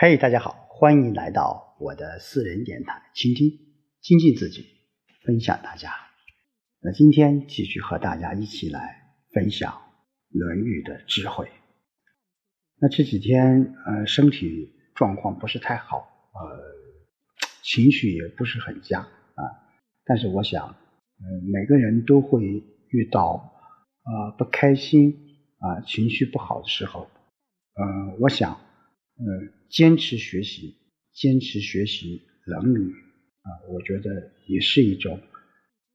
嘿，大家好，欢迎来到我的私人电台，倾听、精进自己，分享大家。那今天继续和大家一起来分享《论语》的智慧。那这几天呃，身体状况不是太好，呃，情绪也不是很佳啊。但是我想，嗯，每个人都会遇到啊不开心啊情绪不好的时候，嗯，我想。嗯，坚持学习，坚持学习《论语》啊，我觉得也是一种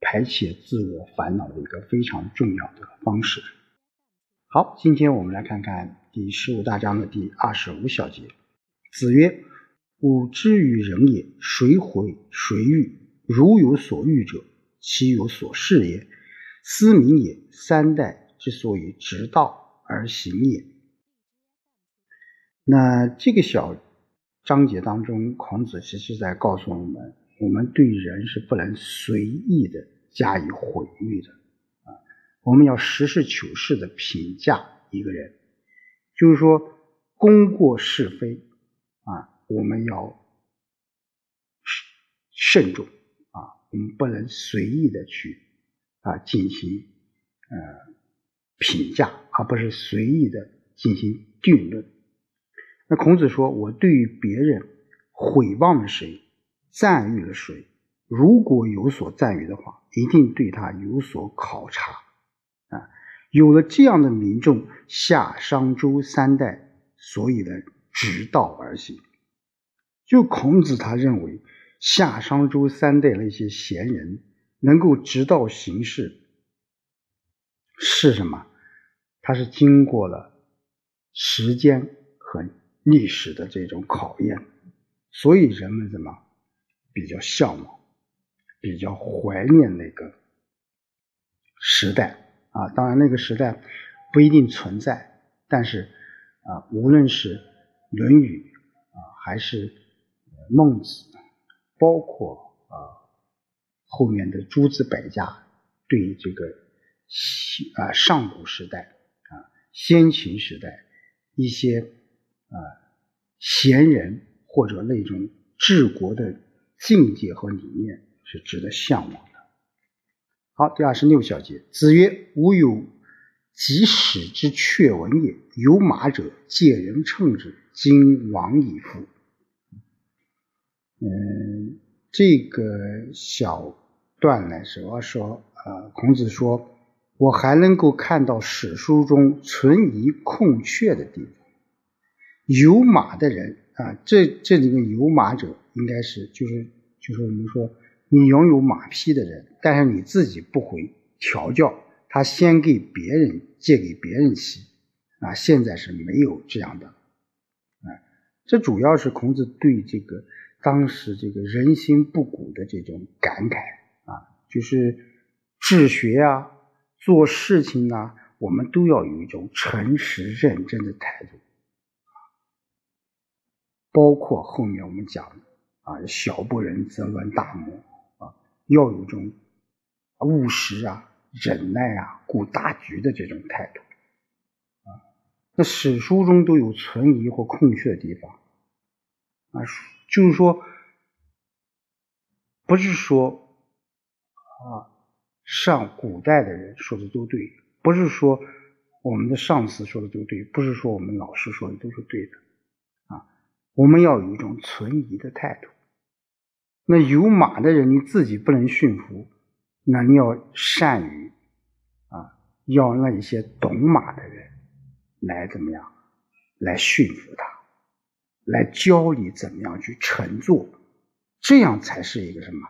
排解自我烦恼的一个非常重要的方式。好，今天我们来看看第十五大章的第二十五小节。子曰：“吾之于人也，谁毁谁欲？如有所欲者，其有所事也。思民也，三代之所以直道而行也。”那这个小章节当中，孔子其实在告诉我们：我们对人是不能随意的加以毁誉的啊！我们要实事求是的评价一个人，就是说功过是非啊，我们要慎重啊，我们不能随意的去啊进行呃评价，而不是随意的进行定论。那孔子说：“我对于别人毁谤了谁，赞誉了谁，如果有所赞誉的话，一定对他有所考察。啊，有了这样的民众，夏商周三代，所以呢，直道而行。就孔子他认为，夏商周三代那些贤人能够直道行事，是什么？他是经过了时间和。”历史的这种考验，所以人们怎么比较向往、比较怀念那个时代啊？当然，那个时代不一定存在，但是啊，无论是《论语》啊，还是《孟子》，包括啊后面的诸子百家，对这个啊上古时代啊先秦时代一些。啊，贤人或者那种治国的境界和理念是值得向往的。好，第二十六小节，子曰：“吾有及使之阙文也。有马者，借人乘之，今亡矣夫。”嗯，这个小段呢，主要说，呃，孔子说，我还能够看到史书中存疑空缺的地方。有马的人啊，这这里面有马者，应该是就是就是我们说你拥有马匹的人，但是你自己不会调教，他先给别人借给别人骑啊，现在是没有这样的啊。这主要是孔子对这个当时这个人心不古的这种感慨啊，就是治学啊，做事情啊，我们都要有一种诚实认真的态度。包括后面我们讲的啊，小不忍则乱大谋啊，要有种务实啊、忍耐啊、顾大局的这种态度啊。那史书中都有存疑或空缺的地方啊，就是说，不是说啊，上古代的人说的都对，不是说我们的上司说的都对，不是说我们老师说的都是对的。我们要有一种存疑的态度。那有马的人，你自己不能驯服，那你要善于啊，要那一些懂马的人来怎么样，来驯服他，来教你怎么样去乘坐，这样才是一个什么？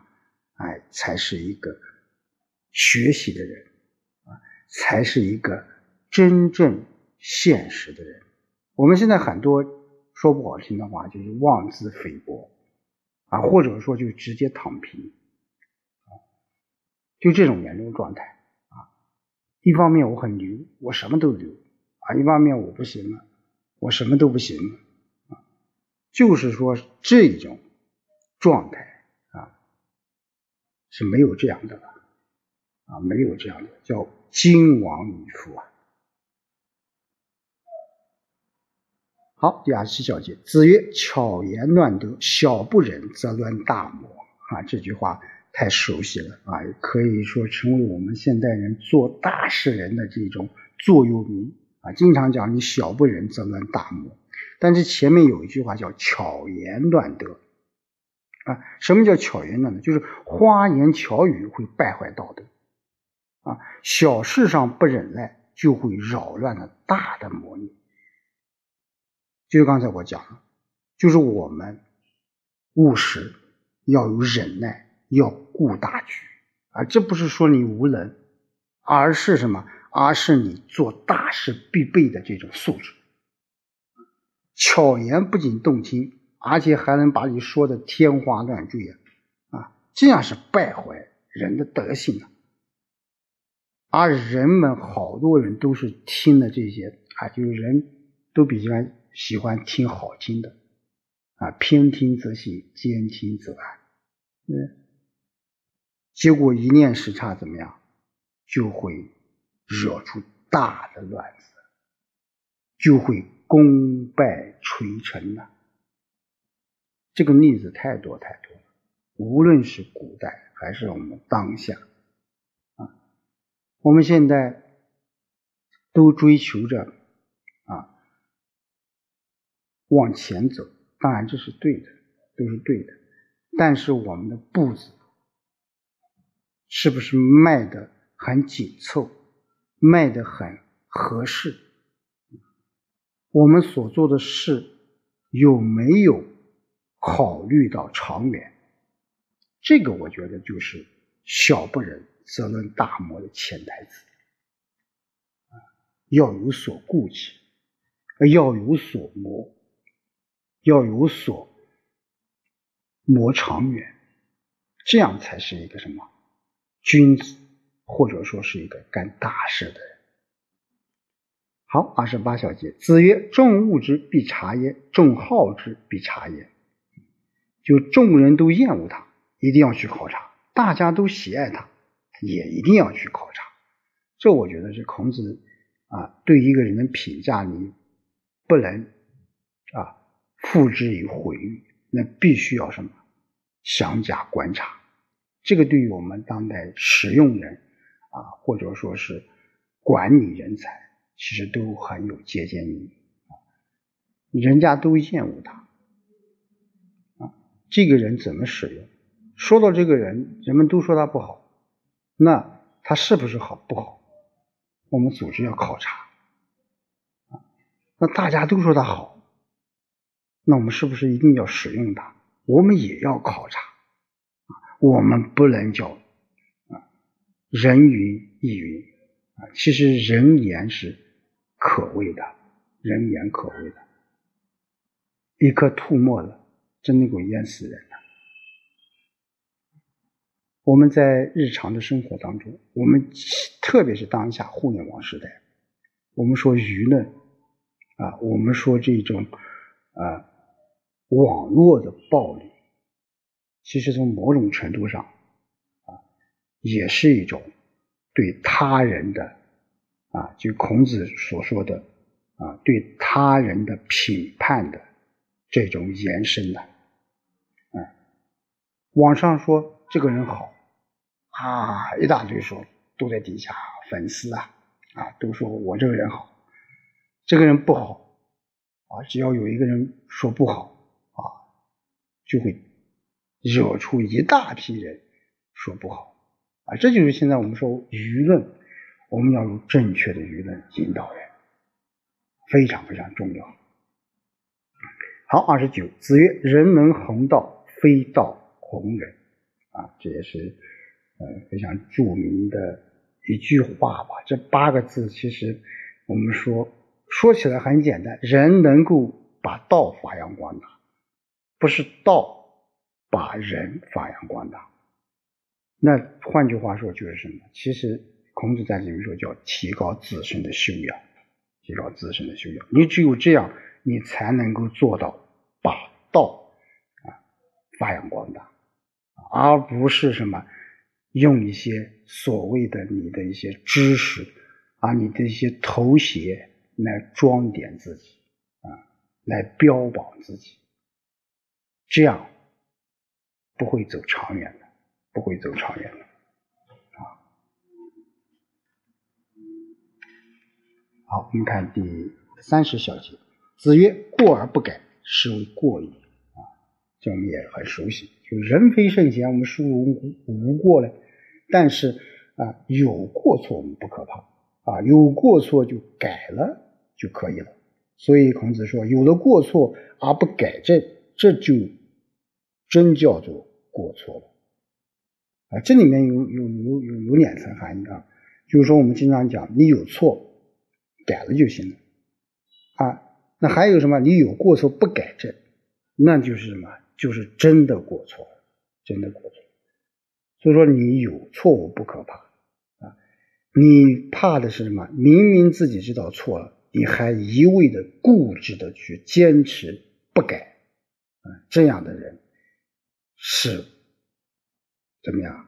哎，才是一个学习的人啊，才是一个真正现实的人。我们现在很多。说不好听的话，就是妄自菲薄啊，或者说就直接躺平啊，就这种严重状态啊。一方面我很牛，我什么都牛啊；一方面我不行了，我什么都不行了啊。就是说这种状态啊是没有这样的了啊，没有这样的，叫金王以夫啊。好，第二十七小节，子曰：“巧言乱德，小不忍则乱大谋。”啊，这句话太熟悉了啊，可以说成为我们现代人做大事人的这种座右铭啊。经常讲你小不忍则乱大谋，但是前面有一句话叫“巧言乱德”。啊，什么叫巧言乱德？就是花言巧语会败坏道德。啊，小事上不忍耐，就会扰乱了大的模拟。就是刚才我讲的，就是我们务实，要有忍耐，要顾大局啊。这不是说你无能，而是什么？而是你做大事必备的这种素质。巧言不仅动听，而且还能把你说的天花乱坠啊！啊，这样是败坏人的德性啊。而人们好多人都是听的这些啊，就是人都比较喜欢听好听的啊，偏听则信，兼听则暗。嗯，结果一念时差怎么样，就会惹出大的乱子，就会功败垂成呐。这个例子太多太多了，无论是古代还是我们当下啊。我们现在都追求着往前走，当然这是对的，都是对的。但是我们的步子是不是迈得很紧凑，迈得很合适？我们所做的事有没有考虑到长远？这个我觉得就是小不忍。则论大谋的潜台词啊，要有所顾忌，要有所谋，要有所谋长远，这样才是一个什么君子，或者说是一个干大事的人。好，二十八小节，子曰：“众恶之，必察焉；众好之，必察焉。”就众人都厌恶他，一定要去考察；大家都喜爱他。也一定要去考察，这我觉得是孔子啊对一个人的评价，你不能付之于毁誉，那必须要什么详加观察。这个对于我们当代使用人啊，或者说是管理人才，其实都很有借鉴意义啊。人家都厌恶他啊，这个人怎么使用？说到这个人，人们都说他不好。那他是不是好不好？我们组织要考察啊。那大家都说他好，那我们是不是一定要使用它？我们也要考察。我们不能叫啊人云亦云啊。其实人言是可畏的，人言可畏的，一颗吐沫子真能够淹死人。我们在日常的生活当中，我们特别是当下互联网时代，我们说舆论啊，我们说这种啊网络的暴力，其实从某种程度上啊，也是一种对他人的啊，就孔子所说的啊，对他人的评判的这种延伸的，啊，网上说。这个人好啊，一大堆说都在底下粉丝啊啊，都说我这个人好，这个人不好啊，只要有一个人说不好，就会惹出一大批人说不好啊，这就是现在我们说舆论，我们要用正确的舆论引导人，非常非常重要。好，二十九，子曰：“人能弘道，非道弘人。”啊，这也是呃非常著名的一句话吧。这八个字其实我们说说起来很简单，人能够把道发扬光大，不是道把人发扬光大。那换句话说就是什么？其实孔子在里面说叫提高自身的修养，提高自身的修养。你只有这样，你才能够做到把道啊发扬光大。而不是什么用一些所谓的你的一些知识啊，你的一些头衔来装点自己啊，来标榜自己，这样不会走长远的，不会走长远的啊。好，我们看第三十小节，子曰：“过而不改，是谓过矣。”啊，这我们也很熟悉，就人非圣贤，我们孰无无过呢？但是啊，有过错我们不可怕啊，有过错就改了就可以了。所以孔子说：“有了过错而不改正，这就真叫做过错了。”啊，这里面有有有有有两层含义啊，就是说我们经常讲，你有错改了就行了啊。那还有什么？你有过错不改正，那就是什么？就是真的过错，真的过错。所以说，你有错误不可怕啊，你怕的是什么？明明自己知道错了，你还一味的固执的去坚持不改啊，这样的人是怎么样？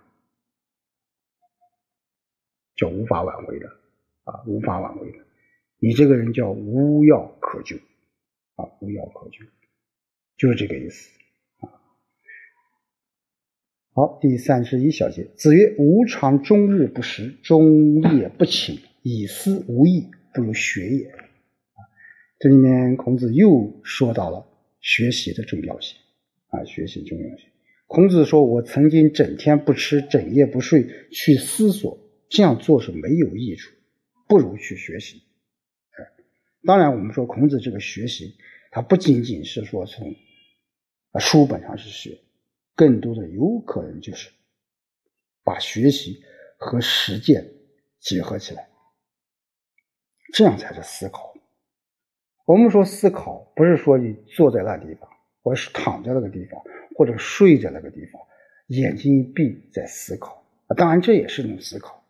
叫无法挽回的啊，无法挽回的。你这个人叫无药可救啊，无药可救，就是这个意思啊。好，第三十一小节，子曰：“吾尝终日不食，终夜不寝，以思无益，不如学也。”，这里面孔子又说到了学习的重要性啊，学习重要性。孔子说：“我曾经整天不吃，整夜不睡，去思索，这样做是没有益处，不如去学习。”当然，我们说孔子这个学习，他不仅仅是说从书本上是学。更多的有可能就是把学习和实践结合起来，这样才是思考。我们说思考，不是说你坐在那地方，或者是躺在那个地方，或者睡在那个地方，眼睛一闭在思考。当然，这也是一种思考。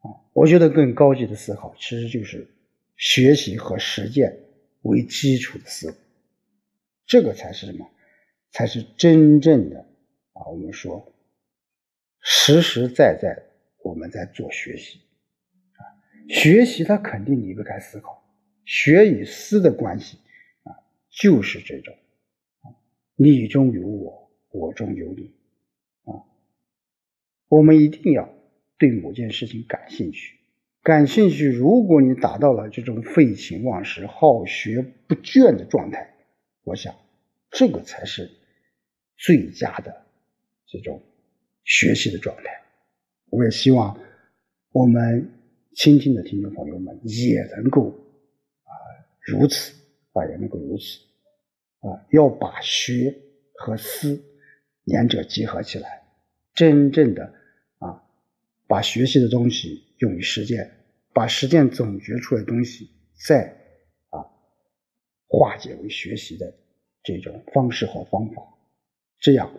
啊，我觉得更高级的思考，其实就是学习和实践为基础的思维，这个才是什么？才是真正的啊！我们说实实在在我们在做学习啊，学习它肯定离不开思考，学与思的关系啊，就是这种，你中有我，我中有你啊。我们一定要对某件事情感兴趣，感兴趣。如果你达到了这种废寝忘食、好学不倦的状态，我想这个才是。最佳的这种学习的状态，我也希望我们倾听的听众朋友们也能够啊如此啊也能够如此啊，要把学和思两者结合起来，真正的啊把学习的东西用于实践，把实践总结出来的东西再啊化解为学习的这种方式和方法。这样，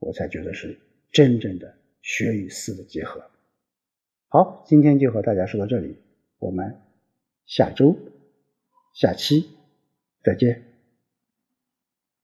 我才觉得是真正的学与思的结合。好，今天就和大家说到这里，我们下周、下期再见。